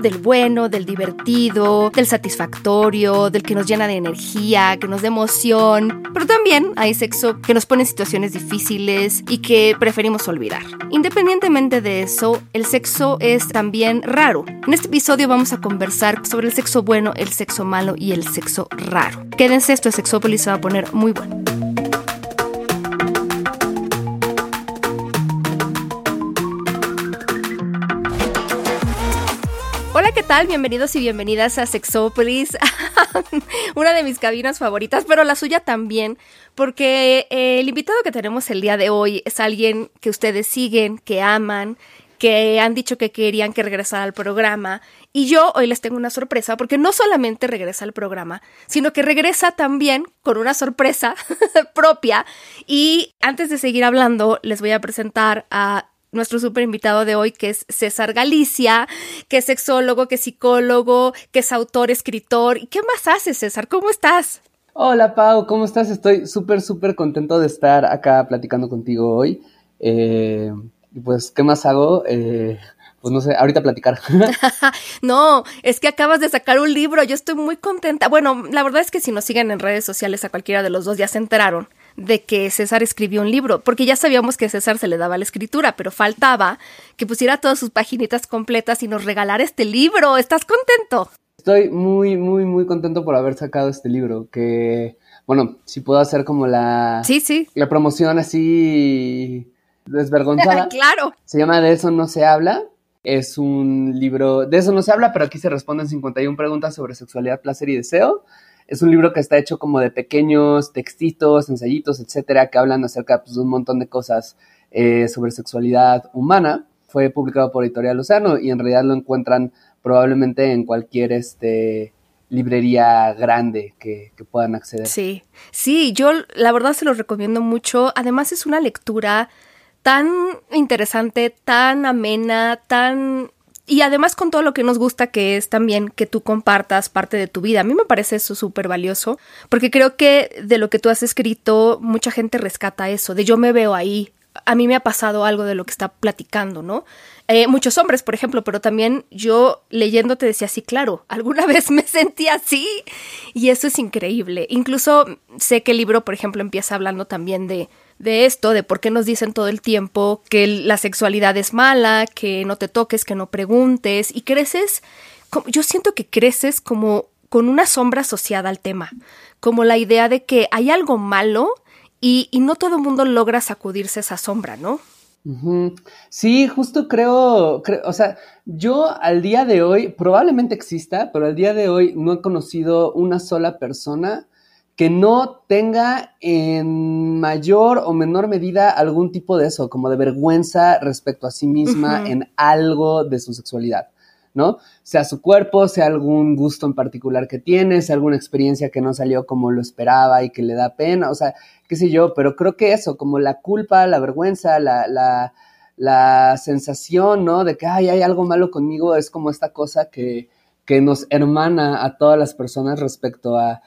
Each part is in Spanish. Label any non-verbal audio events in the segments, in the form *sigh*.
Del bueno, del divertido, del satisfactorio, del que nos llena de energía, que nos da emoción, pero también hay sexo que nos pone en situaciones difíciles y que preferimos olvidar. Independientemente de eso, el sexo es también raro. En este episodio vamos a conversar sobre el sexo bueno, el sexo malo y el sexo raro. Quédense, esto de Sexópolis se va a poner muy bueno. ¿Qué tal? Bienvenidos y bienvenidas a Sexópolis, *laughs* una de mis cabinas favoritas, pero la suya también, porque eh, el invitado que tenemos el día de hoy es alguien que ustedes siguen, que aman, que han dicho que querían que regresara al programa. Y yo hoy les tengo una sorpresa, porque no solamente regresa al programa, sino que regresa también con una sorpresa *laughs* propia. Y antes de seguir hablando, les voy a presentar a nuestro super invitado de hoy, que es César Galicia, que es sexólogo, que es psicólogo, que es autor, escritor. ¿Y qué más haces, César? ¿Cómo estás? Hola, Pau, ¿cómo estás? Estoy súper, súper contento de estar acá platicando contigo hoy. Eh, y pues, ¿qué más hago? Eh, pues no sé, ahorita platicar. *laughs* *laughs* no, es que acabas de sacar un libro, yo estoy muy contenta. Bueno, la verdad es que si nos siguen en redes sociales a cualquiera de los dos ya se enteraron de que César escribió un libro, porque ya sabíamos que a César se le daba la escritura, pero faltaba que pusiera todas sus paginitas completas y nos regalara este libro. ¿Estás contento? Estoy muy, muy, muy contento por haber sacado este libro, que, bueno, si puedo hacer como la... Sí, sí. La promoción así desvergonzada. *laughs* claro. Se llama De eso no se habla. Es un libro, de eso no se habla, pero aquí se responden 51 preguntas sobre sexualidad, placer y deseo. Es un libro que está hecho como de pequeños textitos, ensayitos, etcétera, que hablan acerca pues, de un montón de cosas eh, sobre sexualidad humana. Fue publicado por Editorial Océano y en realidad lo encuentran probablemente en cualquier este, librería grande que, que, puedan acceder. Sí, sí, yo la verdad se lo recomiendo mucho. Además es una lectura tan interesante, tan amena, tan y además con todo lo que nos gusta que es también que tú compartas parte de tu vida. A mí me parece eso súper valioso, porque creo que de lo que tú has escrito, mucha gente rescata eso, de yo me veo ahí. A mí me ha pasado algo de lo que está platicando, ¿no? Eh, muchos hombres, por ejemplo, pero también yo leyéndote decía, sí, claro, *laughs* alguna vez me sentí así y eso es increíble. Incluso sé que el libro, por ejemplo, empieza hablando también de de esto, de por qué nos dicen todo el tiempo que la sexualidad es mala, que no te toques, que no preguntes, y creces, yo siento que creces como con una sombra asociada al tema, como la idea de que hay algo malo y, no todo el mundo logra sacudirse esa sombra, ¿no? Sí, justo creo, creo, o sea, yo al día de hoy, probablemente exista, pero al día de hoy no he conocido una sola persona que no tenga en mayor o menor medida algún tipo de eso, como de vergüenza respecto a sí misma en algo de su sexualidad, ¿no? Sea su cuerpo, sea algún gusto en particular que tiene, sea alguna experiencia que no salió como lo esperaba y que le da pena, o sea, qué sé yo, pero creo que eso, como la culpa, la vergüenza, la, la, la sensación, ¿no? De que, ay, hay algo malo conmigo, es como esta cosa que, que nos hermana a todas las personas respecto a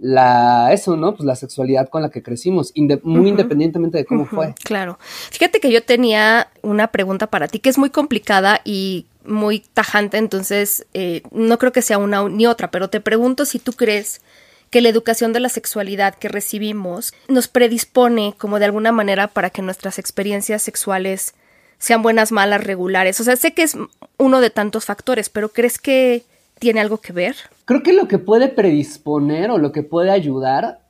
la eso, ¿no? Pues la sexualidad con la que crecimos, muy independientemente de cómo fue. Claro. Fíjate que yo tenía una pregunta para ti que es muy complicada y muy tajante, entonces eh, no creo que sea una ni otra, pero te pregunto si tú crees que la educación de la sexualidad que recibimos nos predispone como de alguna manera para que nuestras experiencias sexuales sean buenas, malas, regulares. O sea, sé que es uno de tantos factores, pero ¿crees que tiene algo que ver? Creo que lo que puede predisponer o lo que puede ayudar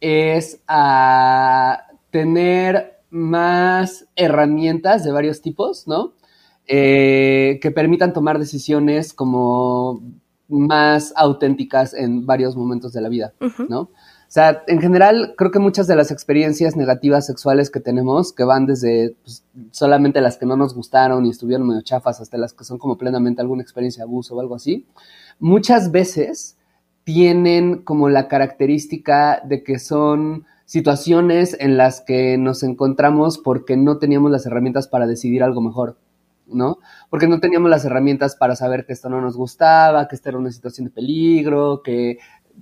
es a tener más herramientas de varios tipos, ¿no? Eh, que permitan tomar decisiones como más auténticas en varios momentos de la vida, ¿no? O sea, en general, creo que muchas de las experiencias negativas sexuales que tenemos, que van desde pues, solamente las que no nos gustaron y estuvieron medio chafas, hasta las que son como plenamente alguna experiencia de abuso o algo así, muchas veces tienen como la característica de que son situaciones en las que nos encontramos porque no teníamos las herramientas para decidir algo mejor. ¿No? Porque no teníamos las herramientas para saber que esto no nos gustaba, que esta era una situación de peligro, que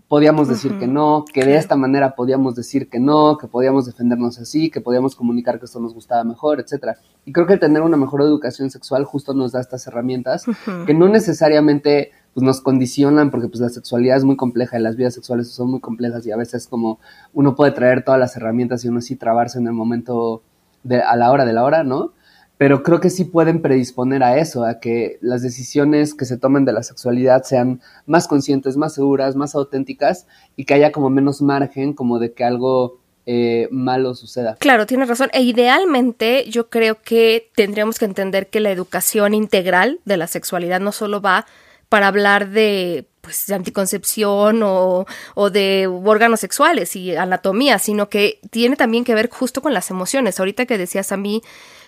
podíamos decir que no, que de esta manera podíamos decir que no, que podíamos defendernos así, que podíamos comunicar que esto nos gustaba mejor, etcétera. Y creo que tener una mejor educación sexual justo nos da estas herramientas que no necesariamente pues, nos condicionan porque pues la sexualidad es muy compleja y las vidas sexuales son muy complejas y a veces como uno puede traer todas las herramientas y uno sí trabarse en el momento de, a la hora de la hora, ¿no? Pero creo que sí pueden predisponer a eso, a que las decisiones que se tomen de la sexualidad sean más conscientes, más seguras, más auténticas y que haya como menos margen como de que algo eh, malo suceda. Claro, tienes razón. E idealmente yo creo que tendríamos que entender que la educación integral de la sexualidad no solo va para hablar de pues de anticoncepción o, o, de órganos sexuales y anatomía, sino que tiene también que ver justo con las emociones. Ahorita que decías a mí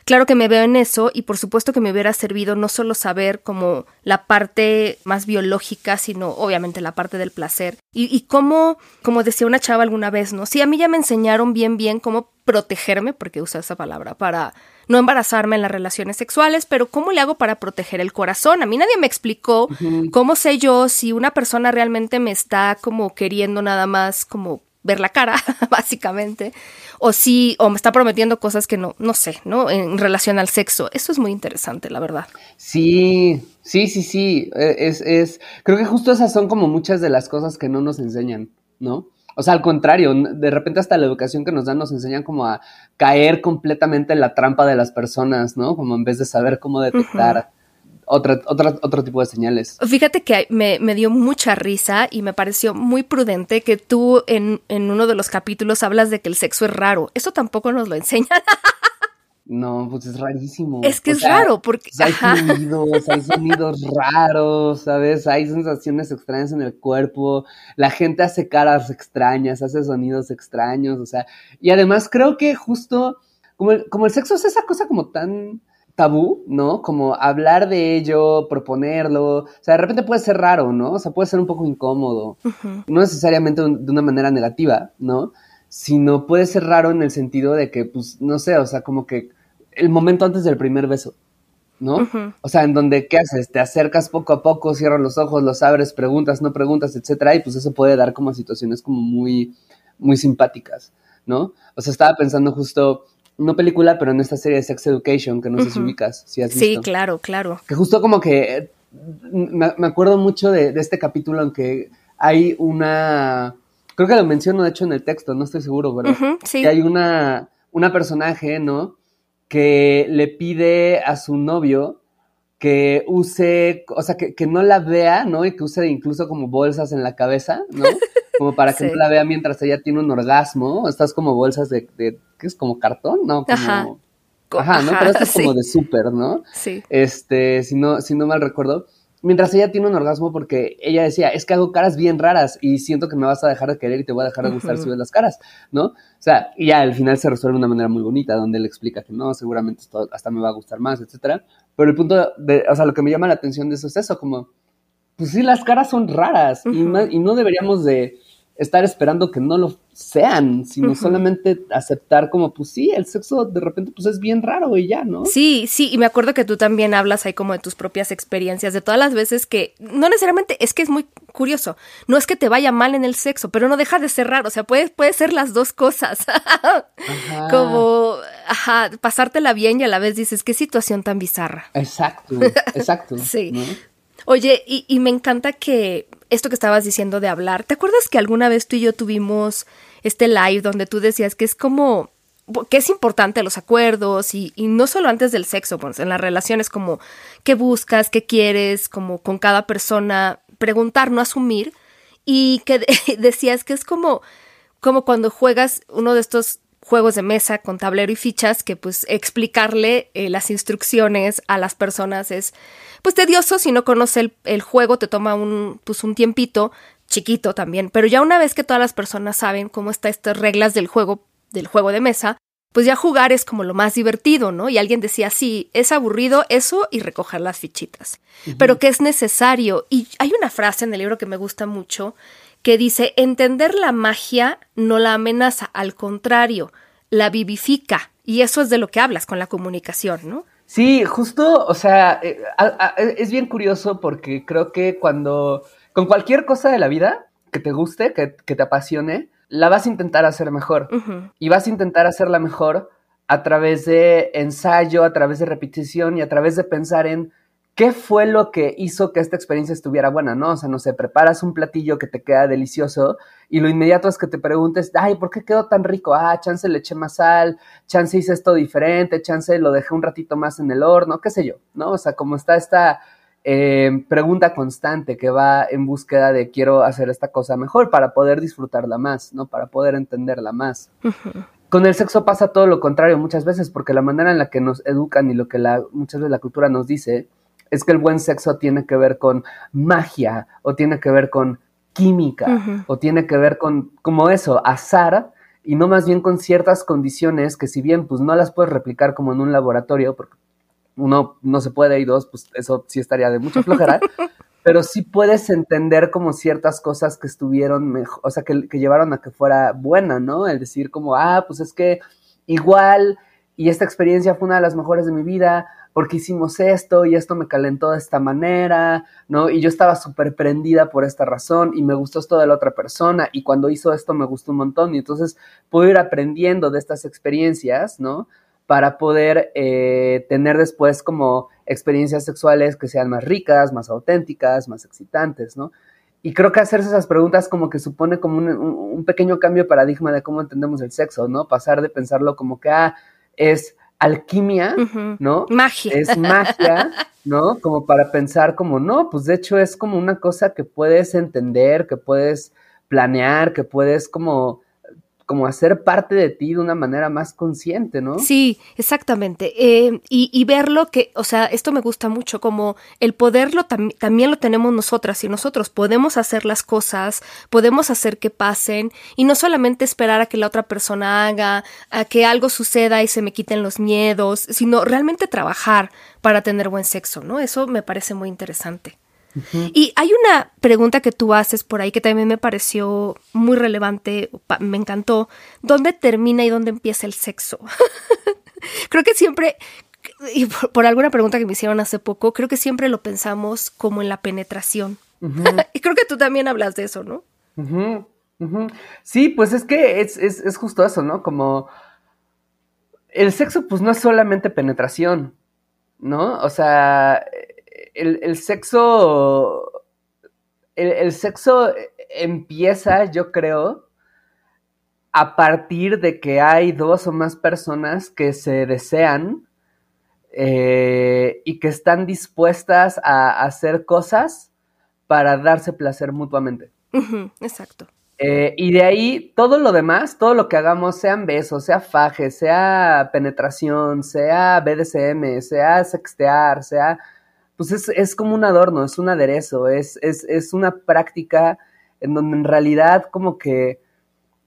Claro que me veo en eso y por supuesto que me hubiera servido no solo saber como la parte más biológica, sino obviamente la parte del placer. Y, y cómo, como decía una chava alguna vez, ¿no? Sí, a mí ya me enseñaron bien, bien cómo protegerme, porque usa esa palabra, para no embarazarme en las relaciones sexuales, pero ¿cómo le hago para proteger el corazón? A mí nadie me explicó cómo sé yo si una persona realmente me está como queriendo nada más como ver la cara, *laughs* básicamente, o si, o me está prometiendo cosas que no, no sé, ¿no? En relación al sexo. Eso es muy interesante, la verdad. Sí, sí, sí, sí. E, es, es, creo que justo esas son como muchas de las cosas que no nos enseñan, ¿no? O sea, al contrario, de repente hasta la educación que nos dan nos enseñan como a caer completamente en la trampa de las personas, ¿no? Como en vez de saber cómo detectar otra, otra, otro tipo de señales. Fíjate que me, me, dio mucha risa y me pareció muy prudente que tú en, en, uno de los capítulos hablas de que el sexo es raro. Eso tampoco nos lo enseñan. *laughs* No, pues es rarísimo. Es que es raro porque... Pues hay sonidos, hay sonidos raros, ¿sabes? Hay sensaciones extrañas en el cuerpo, la gente hace caras extrañas, hace sonidos extraños, o sea, y además creo que justo como el, como el sexo es esa cosa como tan tabú, ¿no? Como hablar de ello, proponerlo, o sea, de repente puede ser raro, ¿no? O sea, puede ser un poco incómodo, no necesariamente de una manera negativa, ¿no? Sino puede ser raro en el sentido de que, pues, no sé, o sea, como que el momento antes del primer beso, ¿no? O sea, en donde, ¿qué haces? Te acercas poco a poco, cierras los ojos, los abres, preguntas, no preguntas, etcétera, y pues eso puede dar como situaciones como muy, muy simpáticas, ¿no? O sea, estaba pensando justo no película, pero en esta serie de Sex Education, que no sé si ubicas, si has visto. Sí, claro, claro. Que justo como que me, acuerdo mucho de, este capítulo en que hay una, creo que lo menciono de hecho en el texto, no estoy seguro, pero que hay una, una personaje, ¿no? Que le pide a su novio que use, o sea, que, que, no la vea, ¿no? Y que use incluso como bolsas en la cabeza, ¿no? *laughs* Como para que no la vea mientras ella tiene un orgasmo. Estás como bolsas de, de ¿qué es? ¿Como cartón? No, como... Ajá. Ajá, ¿no? Pero esto es como de súper, ¿no? Sí. Este, si no, si no mal recuerdo. Mientras ella tiene un orgasmo porque ella decía, es que hago caras bien raras y siento que me vas a dejar de querer y te voy a dejar de gustar si ves las caras, ¿no? O sea, y ya al final se resuelve de una manera muy bonita donde él explica que no, seguramente esto hasta me va a gustar más, etcétera. Pero el punto de, o sea, lo que me llama la atención de eso es eso, como, pues sí, las caras son raras y, y no deberíamos de, estar esperando que no lo sean, sino solamente aceptar como, pues sí, el sexo de repente pues es bien raro y ya, ¿no? Sí, sí, y me acuerdo que tú también hablas ahí como de tus propias experiencias, de todas las veces que, no necesariamente, es que es muy curioso, no es que te vaya mal en el sexo, pero no deja de ser raro, o sea, puede, puede ser las dos cosas, *laughs* como, ajá, pasártela bien y a la vez dices, qué situación tan bizarra. Exacto, *laughs* exacto. sí. Oye, y, y me encanta que esto que estabas diciendo de hablar, ¿te acuerdas que alguna vez tú y yo tuvimos este live donde tú decías que es como que es importante los acuerdos y, no solo antes del sexo, pues en las relaciones como qué buscas, qué quieres, como con cada persona, preguntar, no asumir, y que *laughs* decías que es como, como cuando juegas uno de estos juegos de mesa con tablero y fichas que pues explicarle eh, las instrucciones a las personas es pues tedioso si no conoce el, el, juego, te toma un, pues, un tiempito, chiquito también, pero ya una vez que todas las personas saben cómo están estas reglas del juego, del juego de mesa, pues ya jugar es como lo más divertido, ¿no? Y alguien decía, sí, es aburrido eso y recoger las fichitas, pero que es necesario. Y hay una frase en el libro que me gusta mucho que dice, entender la magia no la amenaza, al contrario, la vivifica. Y eso es de lo que hablas con la comunicación, ¿no? Sí, justo, o sea, eh, es bien curioso porque creo que cuando, con cualquier cosa de la vida que te guste, que, te apasione, la vas a intentar hacer mejor. Y vas a intentar hacerla mejor a través de ensayo, a través de repetición y a través de pensar en qué fue lo que hizo que esta experiencia estuviera buena, ¿no? O sea, no sé, preparas un platillo que te queda delicioso y lo inmediato es que te preguntes, ay, ¿por qué quedó tan rico? Ah, chance le eché más sal, chance hice esto diferente, chance lo dejé un ratito más en el horno, qué sé yo, ¿no? O sea, como está esta eh, pregunta constante que va en búsqueda de quiero hacer esta cosa mejor para poder disfrutarla más, ¿no? Para poder entenderla más. Con el sexo pasa todo lo contrario muchas veces, porque la manera en la que nos educan y lo que la, muchas veces la cultura nos dice es que el buen sexo tiene que ver con magia o tiene que ver con química o tiene que ver con como eso, azar y no más bien con ciertas condiciones que si bien pues no las puedes replicar como en un laboratorio porque uno no se puede y dos pues eso sí estaría de mucha flojera *laughs* pero sí puedes entender como ciertas cosas que estuvieron mejor, o sea, que, que llevaron a que fuera buena, ¿no? El decir como, ah, pues es que igual y esta experiencia fue una de las mejores de mi vida, porque hicimos esto y esto me calentó de esta manera, ¿no? Y yo estaba súper prendida por esta razón y me gustó esto de la otra persona y cuando hizo esto me gustó un montón y entonces puedo ir aprendiendo de estas experiencias, ¿no? Para poder eh, tener después como experiencias sexuales que sean más ricas, más auténticas, más excitantes, ¿no? Y creo que hacerse esas preguntas como que supone como un, un pequeño cambio de paradigma de cómo entendemos el sexo, ¿no? Pasar de pensarlo como que, ah, es alquimia, ¿no? Magia. Es magia, ¿no? Como para pensar como, no, pues de hecho es como una cosa que puedes entender, que puedes planear, que puedes como como hacer parte de ti de una manera más consciente, ¿no? Sí, exactamente. Eh, y, verlo que, o sea, esto me gusta mucho, como el poderlo también lo tenemos nosotras y nosotros podemos hacer las cosas, podemos hacer que pasen y no solamente esperar a que la otra persona haga, a que algo suceda y se me quiten los miedos, sino realmente trabajar para tener buen sexo, ¿no? Eso me parece muy interesante. Y hay una pregunta que tú haces por ahí que también me pareció muy relevante, me encantó. ¿Dónde termina y dónde empieza el sexo? *laughs* creo que siempre, y por, alguna pregunta que me hicieron hace poco, creo que siempre lo pensamos como en la penetración. *laughs* y creo que tú también hablas de eso, ¿no? Sí, pues es que es, es justo eso, ¿no? Como el sexo pues no es solamente penetración, ¿no? O sea, el, sexo. El, sexo empieza, yo creo, a partir de que hay dos o más personas que se desean eh, y que están dispuestas a hacer cosas para darse placer mutuamente. exacto. Eh, y de ahí todo lo demás, todo lo que hagamos, sean besos, sea faje, sea penetración, sea BDSM, sea sextear, sea pues es, como un adorno, es un aderezo, es, es, una práctica en donde en realidad como que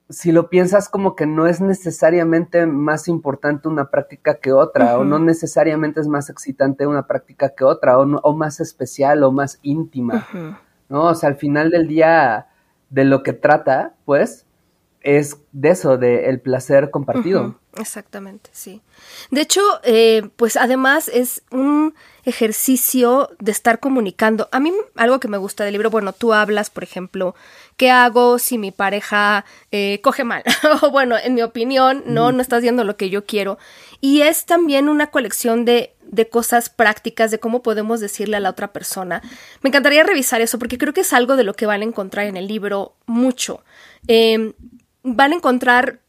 si lo piensas como que no es necesariamente más importante una práctica que otra, o no necesariamente es más excitante una práctica que otra, o, o más especial o más íntima, ¿no? O sea, al final del día de lo que trata, pues, es de eso, de el placer compartido. Exactamente, sí. De hecho, eh, pues además es un ejercicio de estar comunicando. A mí algo que me gusta del libro, bueno, tú hablas, por ejemplo, ¿qué hago si mi pareja eh, coge mal? *laughs* o bueno, en mi opinión, no, no está haciendo lo que yo quiero. Y es también una colección de, de cosas prácticas, de cómo podemos decirle a la otra persona. Me encantaría revisar eso porque creo que es algo de lo que van a encontrar en el libro mucho. Eh, van a encontrar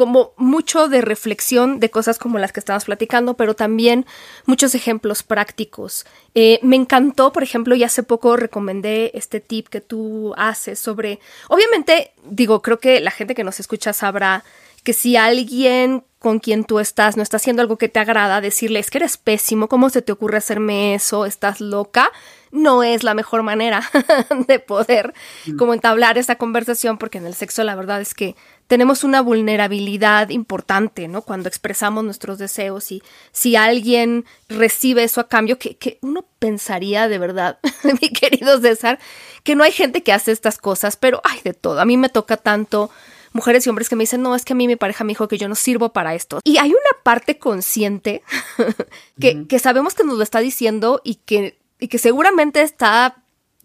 como mucho de reflexión de cosas como las que estamos platicando, pero también muchos ejemplos prácticos. Eh, me encantó, por ejemplo, y hace poco recomendé este tip que tú haces sobre, obviamente, digo, creo que la gente que nos escucha sabrá que si alguien con quien tú estás no está haciendo algo que te agrada, decirle es que eres pésimo, ¿cómo se te ocurre hacerme eso? ¿Estás loca? No es la mejor manera *laughs* de poder mm. como entablar esta conversación porque en el sexo la verdad es que tenemos una vulnerabilidad importante, ¿no? Cuando expresamos nuestros deseos y si alguien recibe eso a cambio, que, que uno pensaría de verdad, *laughs* mi querido César, que no hay gente que hace estas cosas, pero hay de todo. A mí me toca tanto mujeres y hombres que me dicen, no, es que a mí mi pareja me dijo que yo no sirvo para esto. Y hay una parte consciente *laughs* que, que sabemos que nos lo está diciendo y que, y que seguramente está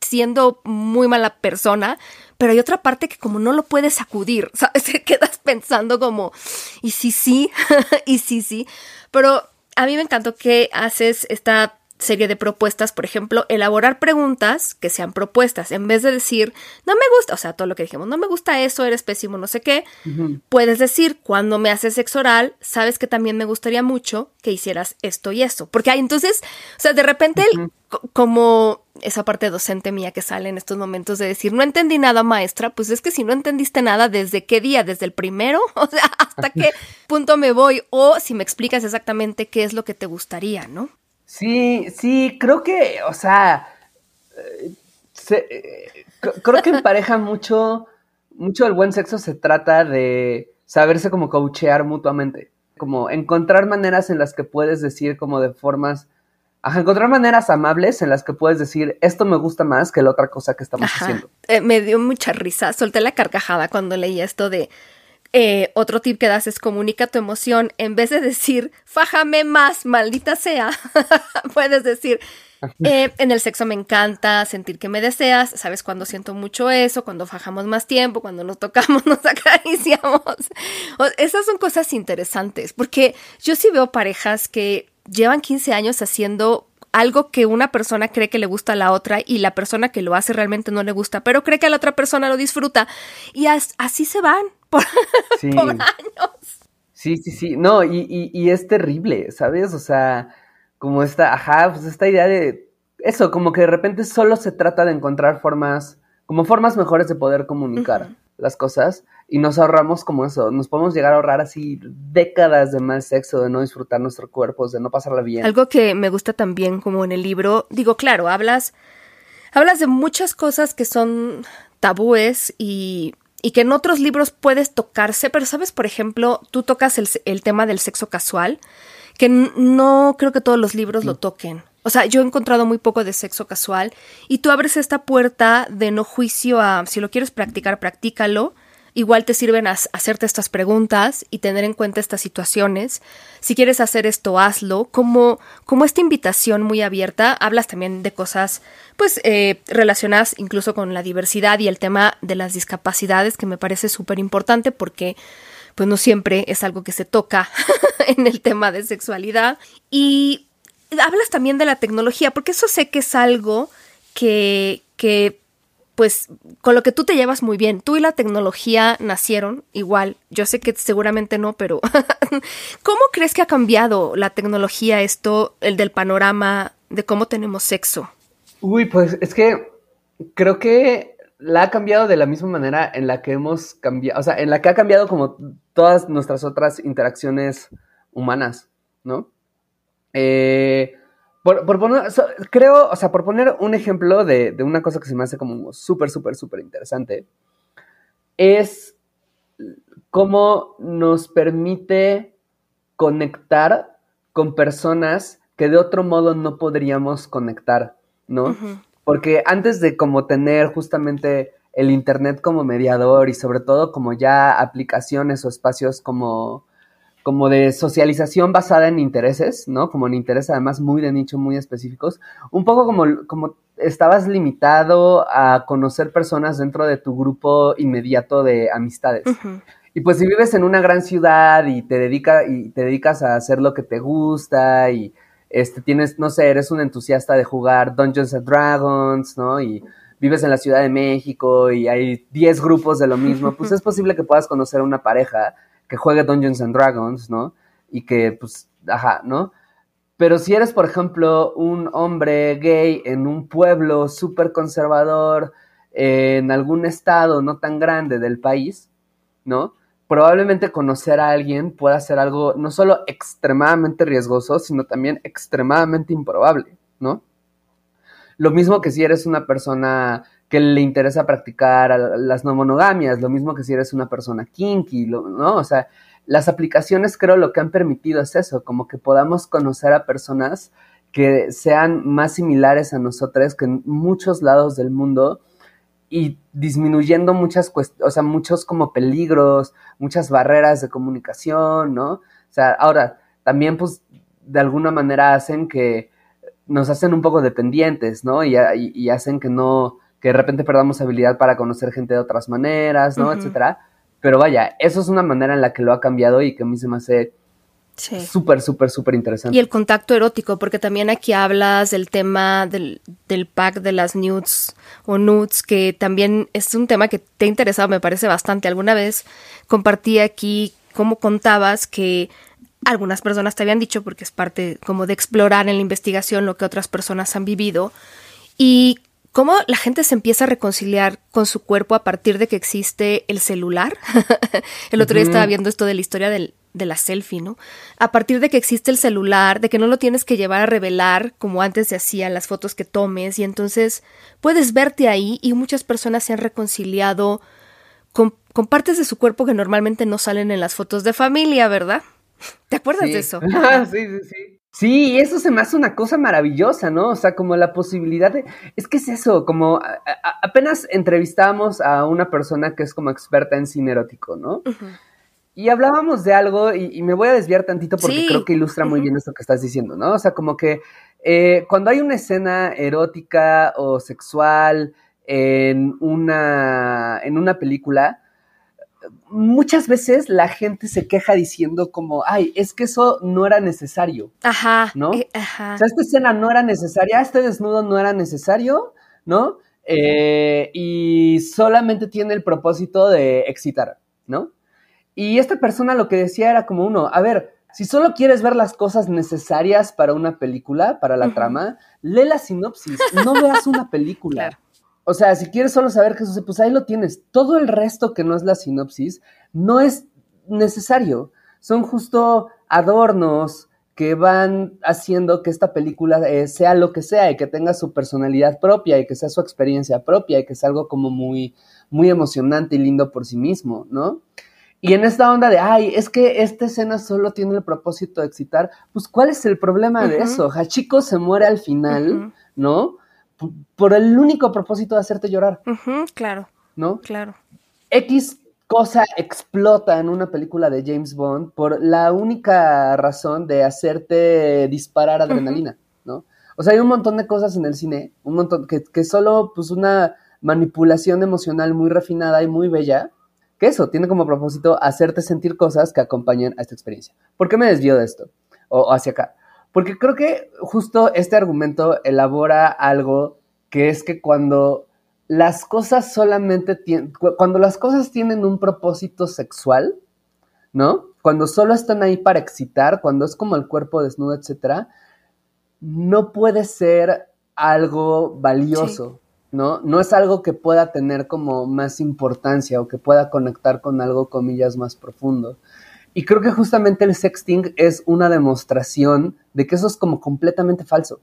siendo muy mala persona, pero hay otra parte que como no lo puedes sacudir, ¿sabes? *laughs* Te quedas pensando como, y sí, sí, *laughs* y sí, sí, pero a mí me encantó que haces esta serie de propuestas, por ejemplo, elaborar preguntas que sean propuestas, en vez de decir, no me gusta, o sea, todo lo que dijimos, no me gusta eso, eres pésimo, no sé qué, puedes decir, cuando me haces sexo oral, sabes que también me gustaría mucho que hicieras esto y eso, porque hay entonces, o sea, de repente, como esa parte docente mía que sale en estos momentos de decir, no entendí nada, maestra, pues es que si no entendiste nada, ¿desde qué día? ¿Desde el primero? *laughs* O sea, ¿hasta qué punto me voy? O si me explicas exactamente qué es lo que te gustaría, ¿no? Sí, sí, creo que, o sea, eh, eh, creo que en pareja mucho, mucho del buen sexo se trata de saberse como coachear mutuamente, como encontrar maneras en las que puedes decir como de formas, ajá, encontrar maneras amables en las que puedes decir, esto me gusta más que la otra cosa que estamos haciendo. Eh, me dio mucha risa, solté la carcajada cuando leí esto de eh, otro tip que das es comunica tu emoción. En vez de decir, fájame más, maldita sea, *laughs* puedes decir, eh, en el sexo me encanta sentir que me deseas, sabes cuando siento mucho eso, cuando fajamos más tiempo, cuando nos tocamos, *laughs* nos acariciamos. esas son cosas interesantes, porque yo sí veo parejas que llevan 15 años haciendo algo que una persona cree que le gusta a la otra y la persona que lo hace realmente no le gusta, pero cree que a la otra persona lo disfruta. Y así se van *laughs* por, años. Sí, sí, sí. No, y, y, es terrible, ¿sabes? O sea, como esta, ajá, pues esta idea de eso, como que de repente solo se trata de encontrar formas, como formas mejores de poder comunicar las cosas y nos ahorramos como eso, nos podemos llegar a ahorrar así décadas de mal sexo, de no disfrutar nuestros cuerpos, de no pasarla bien. Algo que me gusta también como en el libro, digo, claro, hablas hablas de muchas cosas que son tabúes y, y que en otros libros puedes tocarse, pero sabes, por ejemplo, tú tocas el, el tema del sexo casual, que no creo que todos los libros lo toquen. O sea, yo he encontrado muy poco de sexo casual y tú abres esta puerta de no juicio a si lo quieres practicar, practícalo. Igual te sirven a hacerte estas preguntas y tener en cuenta estas situaciones. Si quieres hacer esto, hazlo. Como, como esta invitación muy abierta, hablas también de cosas, pues, eh, relacionadas incluso con la diversidad y el tema de las discapacidades, que me parece súper importante porque, pues, no siempre es algo que se toca *laughs* en el tema de sexualidad. Y hablas también de la tecnología, porque eso sé que es algo que, que, pues, con lo que tú te llevas muy bien. Tú y la tecnología nacieron igual. Yo sé que seguramente no, pero *laughs* ¿cómo crees que ha cambiado la tecnología esto, el del panorama de cómo tenemos sexo? Uy, pues es que creo que la ha cambiado de la misma manera en la que hemos cambiado, o sea, en la que ha cambiado como todas nuestras otras interacciones humanas, ¿no? Eh, por, poner, creo, o sea, por poner un ejemplo de, una cosa que se me hace como súper, súper, súper interesante, es cómo nos permite conectar con personas que de otro modo no podríamos conectar, ¿no? Porque antes de como tener justamente el Internet como mediador y sobre todo como ya aplicaciones o espacios como como de socialización basada en intereses, ¿no? Como en intereses además muy de nicho, muy específicos. Un poco como, como estabas limitado a conocer personas dentro de tu grupo inmediato de amistades. Y pues si vives en una gran ciudad y te, dedica, y te dedicas a hacer lo que te gusta y este, tienes, no sé, eres un entusiasta de jugar Dungeons and Dragons, ¿no? Y vives en la Ciudad de México y hay 10 grupos de lo mismo, pues *laughs* es posible que puedas conocer a una pareja que juegue Dungeons and Dragons, ¿no? Y que, pues, ajá, ¿no? Pero si eres, por ejemplo, un hombre gay en un pueblo súper conservador, en algún estado no tan grande del país, ¿no? probablemente conocer a alguien pueda ser algo no solo extremadamente riesgoso, sino también extremadamente improbable, ¿no? Lo mismo que si eres una persona que le interesa practicar las no monogamias, lo mismo que si eres una persona kinky, ¿no? O sea, las aplicaciones creo lo que han permitido es eso, como que podamos conocer a personas que sean más similares a nosotros que en muchos lados del mundo y disminuyendo muchas cuestiones, o sea, muchos como peligros, muchas barreras de comunicación, ¿no? O sea, ahora, también pues de alguna manera hacen que nos hacen un poco dependientes, ¿no? Y, y, hacen que no, que de repente perdamos habilidad para conocer gente de otras maneras, ¿no? Etcétera. Pero vaya, eso es una manera en la que lo ha cambiado y que a mí se me hace Súper, súper, súper interesante. Y el contacto erótico, porque también aquí hablas del tema del, del, pack de las nudes o nudes, que también es un tema que te ha interesado, me parece bastante. Alguna vez compartí aquí cómo contabas que algunas personas te habían dicho, porque es parte como de explorar en la investigación lo que otras personas han vivido, y cómo la gente se empieza a reconciliar con su cuerpo a partir de que existe el celular. *laughs* el otro día estaba viendo esto de la historia del, de la selfie, ¿no? A partir de que existe el celular, de que no lo tienes que llevar a revelar como antes se hacían las fotos que tomes y entonces puedes verte ahí y muchas personas se han reconciliado con, partes de su cuerpo que normalmente no salen en las fotos de familia, ¿verdad? *laughs* ¿Te acuerdas de eso? *laughs* sí, sí, sí. Sí, eso se me hace una cosa maravillosa, ¿no? O sea, como la posibilidad de... Es que es eso, como apenas entrevistamos a una persona que es como experta en cine erótico, ¿no? Y hablábamos de algo, y, me voy a desviar tantito porque creo que ilustra muy bien esto que estás diciendo, ¿no? O sea, como que eh, cuando hay una escena erótica o sexual en una, en una película, muchas veces la gente se queja diciendo como, ay, es que eso no era necesario. Ajá. ¿No? Eh, ajá. O sea, esta escena no era necesaria, este desnudo no era necesario, ¿no? Eh, y solamente tiene el propósito de excitar, ¿no? Y esta persona lo que decía era como uno, a ver, si solo quieres ver las cosas necesarias para una película, para la trama, lee la sinopsis, no veas una película. *laughs* O sea, si quieres solo saber qué sucede, pues ahí lo tienes. Todo el resto que no es la sinopsis no es necesario. Son justo adornos que van haciendo que esta película eh, sea lo que sea y que tenga su personalidad propia y que sea su experiencia propia y que sea algo como muy, muy emocionante y lindo por sí mismo, ¿no? Y en esta onda de, ay, es que esta escena solo tiene el propósito de excitar, pues ¿cuál es el problema de eso? Hachiko se muere al final, ¿no? Por el único propósito de hacerte llorar. claro. ¿No? Claro. X cosa explota en una película de James Bond por la única razón de hacerte disparar adrenalina, ¿no? O sea, hay un montón de cosas en el cine, un montón, que, que solo, pues, una manipulación emocional muy refinada y muy bella, que eso tiene como propósito hacerte sentir cosas que acompañen a esta experiencia. ¿Por qué me desvío de esto? O, hacia acá. Porque creo que justo este argumento elabora algo que es que cuando las cosas solamente tienen, cuando las cosas tienen un propósito sexual, ¿no? Cuando solo están ahí para excitar, cuando es como el cuerpo desnudo, etcétera, no puede ser algo valioso. ¿no? No es algo que pueda tener como más importancia o que pueda conectar con algo, comillas, más profundo. Y creo que justamente el sexting es una demostración de que eso es como completamente falso,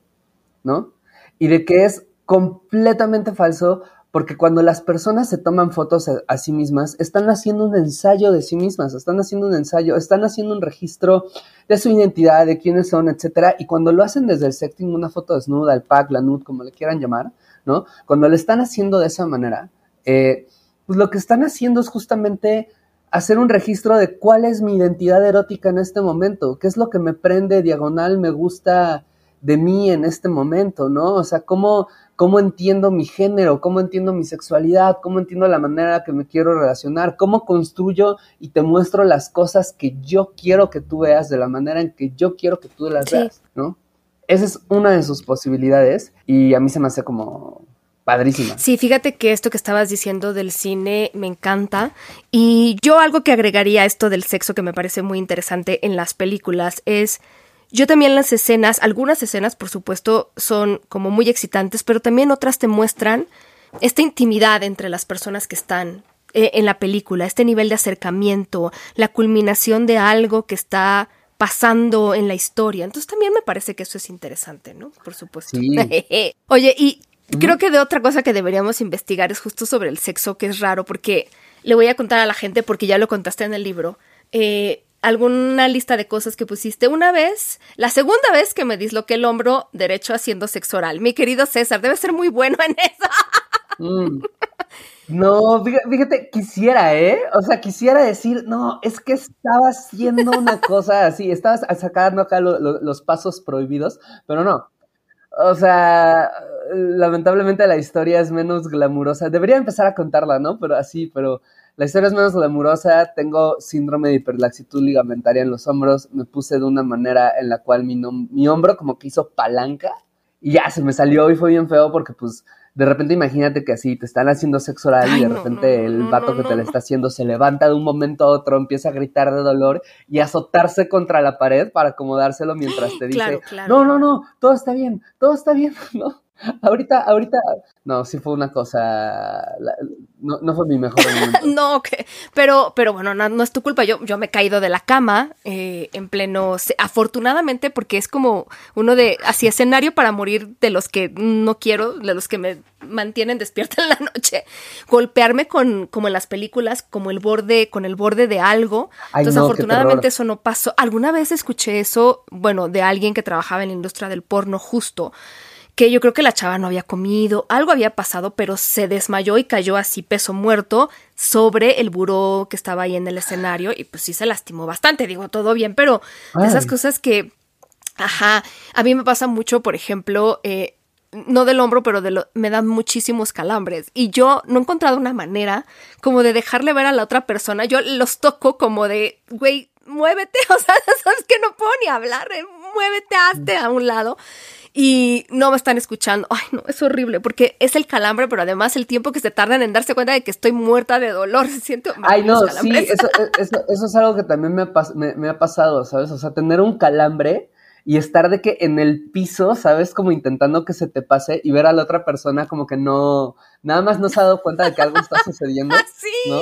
¿no? Y de que es completamente falso porque cuando las personas se toman fotos a, sí mismas, están haciendo un ensayo de sí mismas, están haciendo un ensayo, están haciendo un registro de su identidad, de quiénes son, etcétera. Y cuando lo hacen desde el sexting, una foto desnuda, el pack, la nude, como le quieran llamar, ¿no? Cuando lo están haciendo de esa manera, eh, pues lo que están haciendo es justamente hacer un registro de cuál es mi identidad erótica en este momento, qué es lo que me prende diagonal, me gusta de mí en este momento, ¿no? O sea, cómo, cómo entiendo mi género, cómo entiendo mi sexualidad, cómo entiendo la manera que me quiero relacionar, cómo construyo y te muestro las cosas que yo quiero que tú veas de la manera en que yo quiero que tú las veas, ¿no? Esa es una de sus posibilidades y a mí se me hace como padrísima. Sí, fíjate que esto que estabas diciendo del cine me encanta y yo algo que agregaría a esto del sexo que me parece muy interesante en las películas es yo también las escenas, algunas escenas por supuesto son como muy excitantes, pero también otras te muestran esta intimidad entre las personas que están eh, en la película, este nivel de acercamiento, la culminación de algo que está pasando en la historia. Entonces también me parece que eso es interesante, ¿no? Por supuesto. *laughs* Oye, y creo que de otra cosa que deberíamos investigar es justo sobre el sexo, que es raro, porque le voy a contar a la gente, porque ya lo contaste en el libro, eh, alguna lista de cosas que pusiste una vez, la segunda vez que me disloqué el hombro derecho haciendo sexo oral. Mi querido César, debe ser muy bueno en eso. Mm. No, fíjate, quisiera, ¿eh? O sea, quisiera decir, no, es que estaba haciendo una cosa así, estabas sacando acá los pasos prohibidos, pero no. O sea, lamentablemente la historia es menos glamurosa. Debería empezar a contarla, ¿no? Pero así, pero la historia es menos glamurosa. Tengo síndrome de hiperlaxitud ligamentaria en los hombros. Me puse de una manera en la cual mi, mi hombro como que hizo palanca y ya se me salió y fue bien feo porque pues de repente imagínate que así te están haciendo sexo oral y de repente el vato que te le está haciendo se levanta de un momento a otro, empieza a gritar de dolor y azotarse contra la pared para acomodárselo mientras te dice, no, no, no, todo está bien, todo está bien, *laughs* ¿no? *laughs* Ahorita, ahorita, no, sí fue una cosa, no, no, fue mi mejor *laughs* momento. no, que, pero, pero bueno, no, es tu culpa. Yo, yo me he caído de la cama eh, en pleno, afortunadamente, porque es como uno de, así escenario para morir de los que no quiero, de los que me mantienen despierta en la noche, golpearme con, como en las películas, como el borde, con el borde de algo. Entonces, afortunadamente eso no pasó. Alguna vez escuché eso, bueno, de alguien que trabajaba en la industria del porno justo que yo creo que la chava no había comido, algo había pasado, pero se desmayó y cayó así peso muerto sobre el buró que estaba ahí en el escenario y pues sí se lastimó bastante, digo, todo bien, pero esas cosas que, ajá, a mí me pasa mucho, por ejemplo, eh, no del hombro, pero de lo, me dan muchísimos calambres. Y yo no he encontrado una manera como de dejarle ver a la otra persona. Yo los toco como de, güey, muévete. *laughs* O sea, sabes que no puedo ni hablar. Eh, muévete, hazte a un lado y no me están escuchando. Ay, no, es horrible porque es el calambre, pero además el tiempo que se tardan en darse cuenta de que estoy muerta de dolor. *laughs* Siento. Ay, no, sí, eso, *laughs* eso, eso, es algo que también me ha, me, ha pasado, ¿sabes? O sea, tener un calambre y estar de que en el piso, ¿sabes? Como intentando que se te pase y ver a la otra persona como que no, nada más no se ha dado cuenta de que algo está sucediendo. *laughs* ¿no?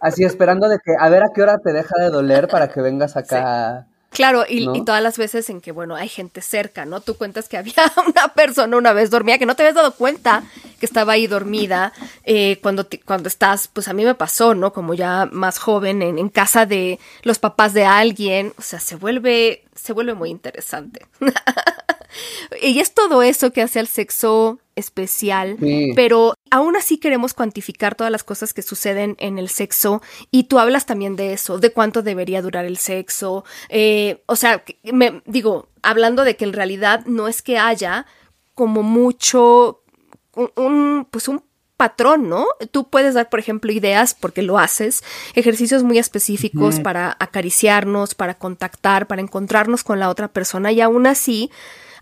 Así esperando de que a ver a qué hora te deja de doler para que vengas acá. Claro, y, todas las veces en que, bueno, hay gente cerca, ¿no? Tú cuentas que *laughs* había una persona una vez dormida que no te habías dado cuenta que estaba ahí dormida eh, cuando, cuando estás, pues a mí me pasó, ¿no? Como ya más joven, en, en, casa de los papás de alguien, o sea, se vuelve, se vuelve muy interesante. *laughs* *laughs* y es todo eso que hace al sexo especial, pero aún así queremos cuantificar todas las cosas que suceden en el sexo y tú hablas también de eso, de cuánto debería durar el sexo, eh, o sea, me digo, hablando de que en realidad no es que haya como mucho un, pues un patrón, ¿no? Tú puedes dar, por ejemplo, ideas, porque lo haces, ejercicios muy específicos para acariciarnos, para contactar, para encontrarnos con la otra persona y aún así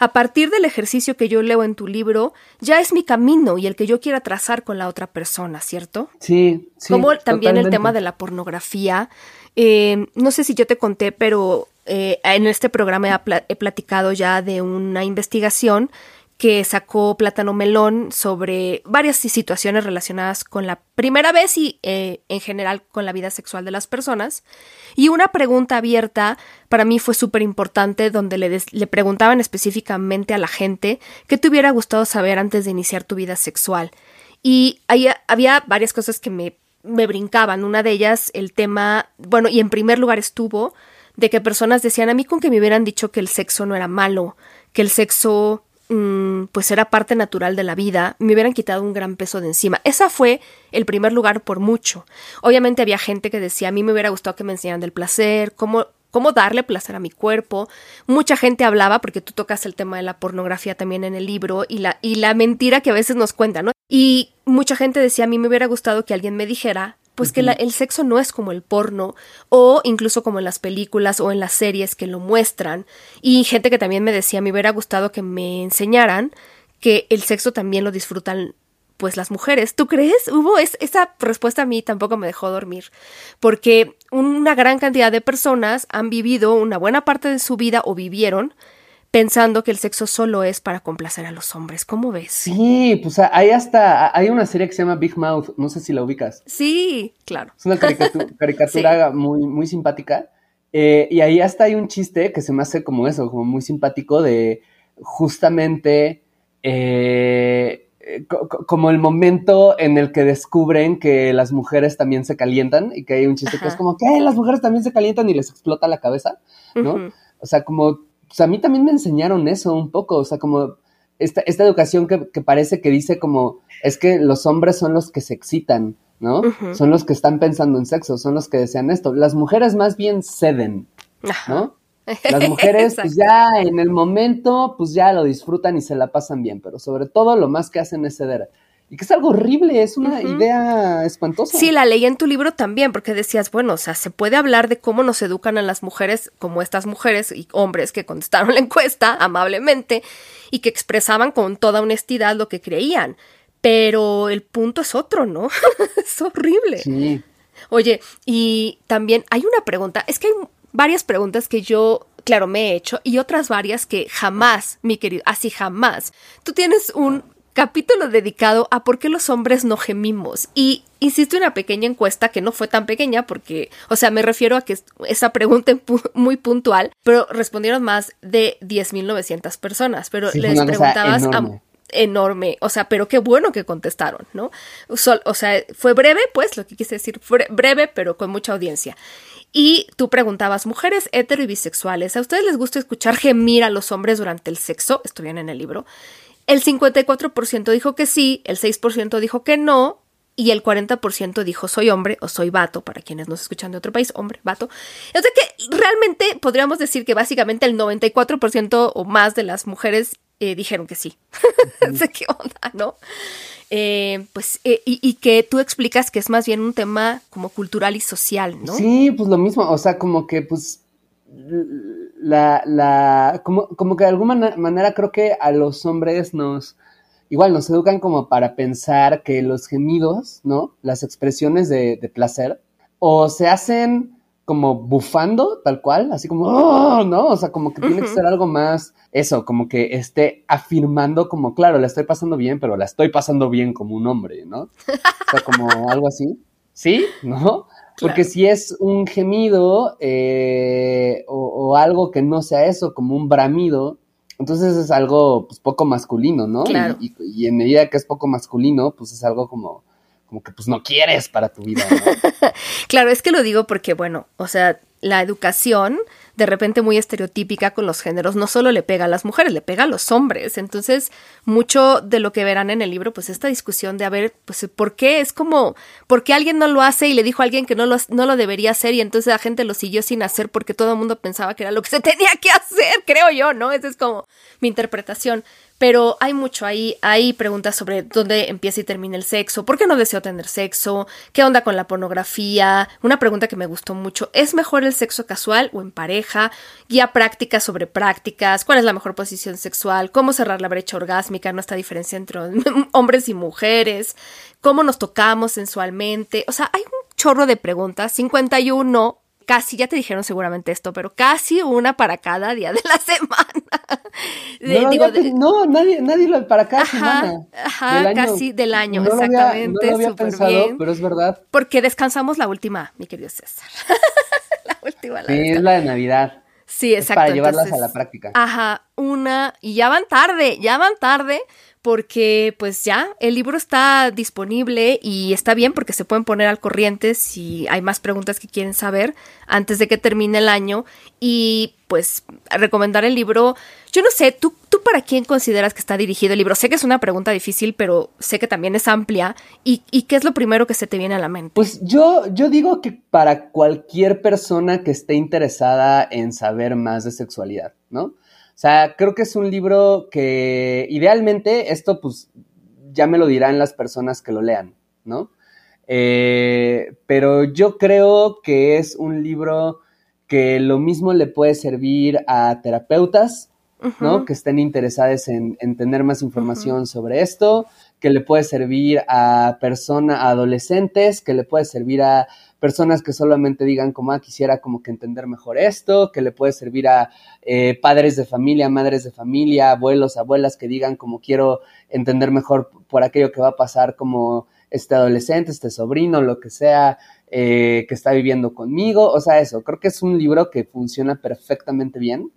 a partir del ejercicio que yo leo en tu libro, ya es mi camino y el que yo quiera trazar con la otra persona, ¿cierto? Sí, sí. Como también el tema de la pornografía. Eh, no sé si yo te conté, pero eh, en este programa he platicado ya de una investigación que sacó Plátano Melón sobre varias situaciones relacionadas con la primera vez y eh, en general con la vida sexual de las personas. Y una pregunta abierta para mí fue súper importante donde le, preguntaban específicamente a la gente qué te hubiera gustado saber antes de iniciar tu vida sexual. Y ahí había varias cosas que me, me brincaban. Una de ellas, el tema, bueno, y en primer lugar estuvo de que personas decían a mí con que me hubieran dicho que el sexo no era malo, que el sexo pues era parte natural de la vida, me hubieran quitado un gran peso de encima. Esa fue el primer lugar por mucho. Obviamente había gente que decía, a mí me hubiera gustado que me enseñaran del placer, cómo, cómo darle placer a mi cuerpo. Mucha gente hablaba, porque tú tocas el tema de la pornografía también en el libro, y la, y la mentira que a veces nos cuentan, ¿no? Y mucha gente decía, a mí me hubiera gustado que alguien me dijera pues que el sexo no es como el porno o incluso como en las películas o en las series que lo muestran y gente que también me decía me hubiera gustado que me enseñaran que el sexo también lo disfrutan pues las mujeres. ¿Tú crees? Hubo esa respuesta a mí tampoco me dejó dormir porque una gran cantidad de personas han vivido una buena parte de su vida o vivieron pensando que el sexo solo es para complacer a los hombres. ¿Cómo ves? Sí, pues hay hasta, hay una serie que se llama Big Mouth, no sé si la ubicas. Sí, claro. Es una caricatura, *laughs* muy, muy simpática. Eh, y ahí hasta hay un chiste que se me hace como eso, como muy simpático de justamente eh, como el momento en el que descubren que las mujeres también se calientan y que hay un chiste que es como que las mujeres también se calientan y les explota la cabeza, ¿no? O sea, como pues a mí también me enseñaron eso un poco, o sea, como esta, esta educación que, parece que dice como, es que los hombres son los que se excitan, ¿no? Son los que están pensando en sexo, son los que desean esto. Las mujeres más bien ceden, ¿no? *laughs* Las mujeres, pues ya en el momento, pues ya lo disfrutan y se la pasan bien, pero sobre todo lo más que hacen es ceder. Y que es algo horrible, es una idea espantosa. Sí, la leí en tu libro también, porque decías, bueno, o sea, se puede hablar de cómo nos educan a las mujeres, como estas mujeres y hombres que contestaron *laughs* la encuesta amablemente y que expresaban con toda honestidad lo que creían. Pero el punto es otro, ¿no? *laughs* es horrible. Sí. Oye, y también hay una pregunta, es que hay varias preguntas que yo claro, me he hecho y otras varias que jamás, mi querido, así jamás. Tú tienes un capítulo dedicado a por qué los hombres no gemimos. Y insisto en una pequeña encuesta que no fue tan pequeña porque, o sea, me refiero a que esa pregunta muy puntual, pero respondieron más de 10.900 personas, pero les preguntabas enorme, o sea, pero qué bueno que contestaron, ¿no? o sea, fue breve, pues, lo que quise decir, fue breve, pero con mucha audiencia. Y tú preguntabas, mujeres hetero y bisexuales, ¿a ustedes les gusta escuchar gemir a los hombres durante el sexo? Esto viene en el libro. El 54% dijo que sí, el 6% dijo que no, y el 40% dijo soy hombre o soy vato, para quienes nos escuchan de otro país, hombre, vato. O sea que realmente podríamos decir que básicamente el 94% o más de las mujeres eh, dijeron que sí. *laughs* ¿Qué onda, no? Eh, pues, eh, y, y, que tú explicas que es más bien un tema como cultural y social, ¿no? Sí, pues lo mismo, o sea, como que pues la, la, como, como que de alguna manera creo que a los hombres nos, igual nos educan como para pensar que los gemidos, ¿no? Las expresiones de, placer, o se hacen como bufando, tal cual, así como, oh", ¿no? O sea, como que tiene que ser algo más, eso, como que esté afirmando como, claro, la estoy pasando bien, pero la estoy pasando bien como un hombre, ¿no? O sea, como algo así. ¿Sí? ¿No? Porque si es un gemido eh, o, algo que no sea eso, como un bramido, entonces es algo pues, poco masculino, ¿no? Y, en medida que es poco masculino, pues es algo como, como que pues no quieres para tu vida. ¿no? *laughs* claro, es que lo digo porque, bueno, o sea, la educación de repente muy estereotípica con los géneros, no solo le pega a las mujeres, le pega a los hombres. Entonces, mucho de lo que verán en el libro, pues esta discusión de a ver, pues, ¿por qué? Es como, ¿por qué alguien no lo hace y le dijo a alguien que no lo, no lo debería hacer y entonces la gente lo siguió sin hacer porque todo el mundo pensaba que era lo que se *laughs* tenía que hacer, creo yo, ¿no? Esa es como mi interpretación. Pero hay mucho ahí, hay preguntas sobre dónde empieza y termina el sexo, por qué no deseo tener sexo, qué onda con la pornografía, una pregunta que me gustó mucho, ¿es mejor el sexo casual o en pareja? Guía prácticas sobre prácticas, cuál es la mejor posición sexual, cómo cerrar la brecha orgásmica, nuestra diferencia entre *laughs* hombres y mujeres, cómo nos tocamos sensualmente, o sea, hay un chorro de preguntas, 51 casi, ya te dijeron seguramente esto, pero casi una para cada día de la *laughs* semana. no, nadie, nadie lo para cada semana. Ajá, casi del año, exactamente. no lo había pensado, pero es verdad. Porque descansamos la última, mi querido César. *laughs* la última. La sí, es la de Navidad. Sí, exacto. para llevarlas a la práctica. Ajá, una, y ya van tarde, ya van tarde, porque pues ya el libro está disponible y está bien porque se pueden poner al corriente si hay más preguntas que quieren saber antes de que termine el año y pues recomendar el libro. Yo no sé, ¿tú, tú para quién consideras que está dirigido el libro? Sé que es una pregunta difícil, pero sé que también es amplia. ¿Y, y qué es lo primero que se te viene a la mente? Pues yo, yo digo que para cualquier persona que esté interesada en saber más de sexualidad, ¿no? O sea, creo que es un libro que idealmente esto pues ya me lo dirán las personas que lo lean, ¿no? Eh, pero yo creo que es un libro que lo mismo le puede servir a terapeutas ¿no? Que estén interesadas en, tener más información sobre esto, que le puede servir a personas, a adolescentes, que le puede servir a personas que solamente digan como, ah, quisiera como que entender mejor esto, que le puede servir a eh, padres de familia, madres de familia, abuelos, abuelas que digan como quiero entender mejor por aquello que va a pasar como este adolescente, este sobrino, lo que sea, eh, que está viviendo conmigo. O sea, eso, creo que es un libro que funciona perfectamente bien,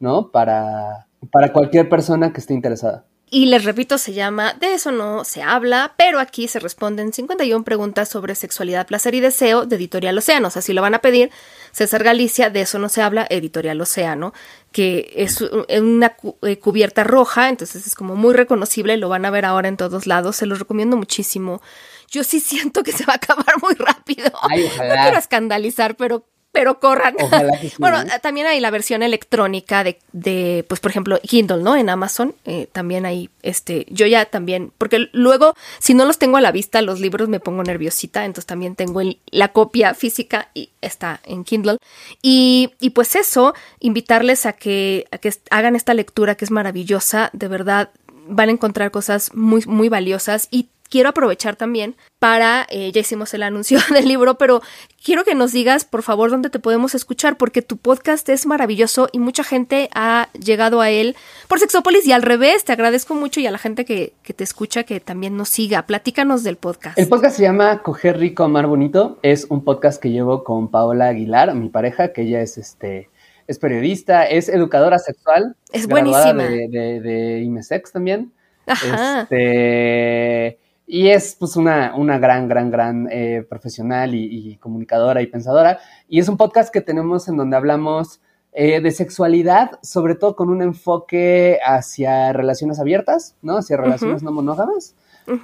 ¿no? Para, para cualquier persona que esté interesada. Y les repito, se llama De eso no se habla, pero aquí se responden 51 preguntas sobre sexualidad, placer y deseo de Editorial Océano. O sea, si lo van a pedir, César Galicia, De eso no se habla, Editorial Océano, que es una eh, cubierta roja, entonces es como muy reconocible, lo van a ver ahora en todos lados, se los recomiendo muchísimo yo sí siento que se va a acabar muy rápido. Ay. No quiero escandalizar, pero pero corran. *laughs* bueno, también hay la versión electrónica de, de, pues por ejemplo, Kindle, ¿no? En Amazon eh, también hay, este, yo ya también, porque luego si no los tengo a la vista, los libros me pongo nerviosita, entonces también tengo la copia física y está en Kindle. Y, y pues eso, invitarles a que, a que hagan esta lectura que es maravillosa, de verdad van a encontrar cosas muy, muy valiosas y quiero aprovechar también para, eh, ya hicimos el anuncio *laughs* del libro, pero quiero que nos digas, por favor, dónde te podemos escuchar, porque tu podcast es maravilloso y mucha gente ha llegado a él por Sexópolis y al revés. Te agradezco mucho y a la gente que, te escucha que también nos siga. Platícanos del podcast. El podcast se llama Coger Rico, Amar Bonito. Es un podcast que llevo con Paola Aguilar, mi pareja, que ella es este es periodista, es educadora sexual. Es buenísima. De, de, de IMESEX también. Ajá. Este, y es pues una, una gran, gran, gran eh, profesional y, comunicadora y pensadora. Y es un podcast que tenemos en donde hablamos eh, de sexualidad, sobre todo con un enfoque hacia relaciones abiertas, ¿no? Hacia relaciones no monógamas.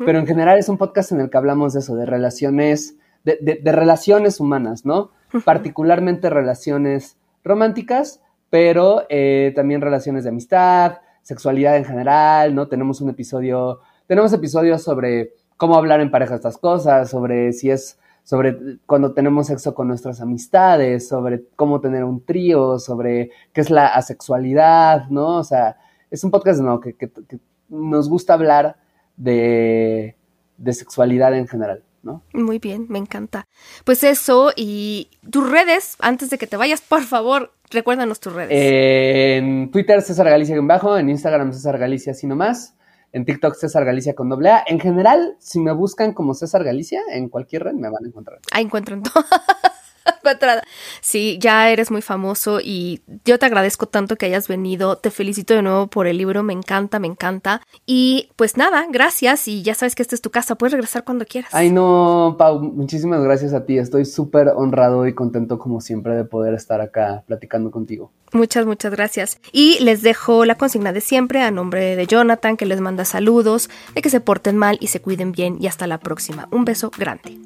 Pero en general es un podcast en el que hablamos de eso, de relaciones, de, de, relaciones humanas, ¿no? Particularmente relaciones románticas, pero eh, también relaciones de amistad, sexualidad en general, ¿no? Tenemos un episodio tenemos episodios sobre cómo hablar en pareja estas cosas, sobre si es sobre cuando tenemos sexo con nuestras amistades, sobre cómo tener un trío, sobre qué es la asexualidad, ¿no? O sea, es un podcast ¿no? que, nos gusta hablar de, de sexualidad en general. ¿No? Muy bien, me encanta. Pues eso, y tus redes, antes de que te vayas, por favor, recuérdanos tus redes. En Twitter, César Galicia en bajo, en Instagram, César Galicia, así nomás. En TikTok César Galicia con doble A. En general, si me buscan como César Galicia, en cualquier red me van a encontrar. Ah, encuentran todo. *laughs* *laughs* Sí, ya eres muy famoso y yo te agradezco tanto que hayas venido. Te felicito de nuevo por el libro, me encanta, me encanta. Y pues nada, gracias y ya sabes que esta es tu casa, puedes regresar cuando quieras. Ay, no, Pau, muchísimas gracias a ti. Estoy súper honrado y contento como siempre de poder estar acá platicando contigo. Muchas, muchas gracias. Y les dejo la consigna de siempre a nombre de Jonathan, que les manda saludos, de que se porten mal y se cuiden bien. Y hasta la próxima. Un beso grande.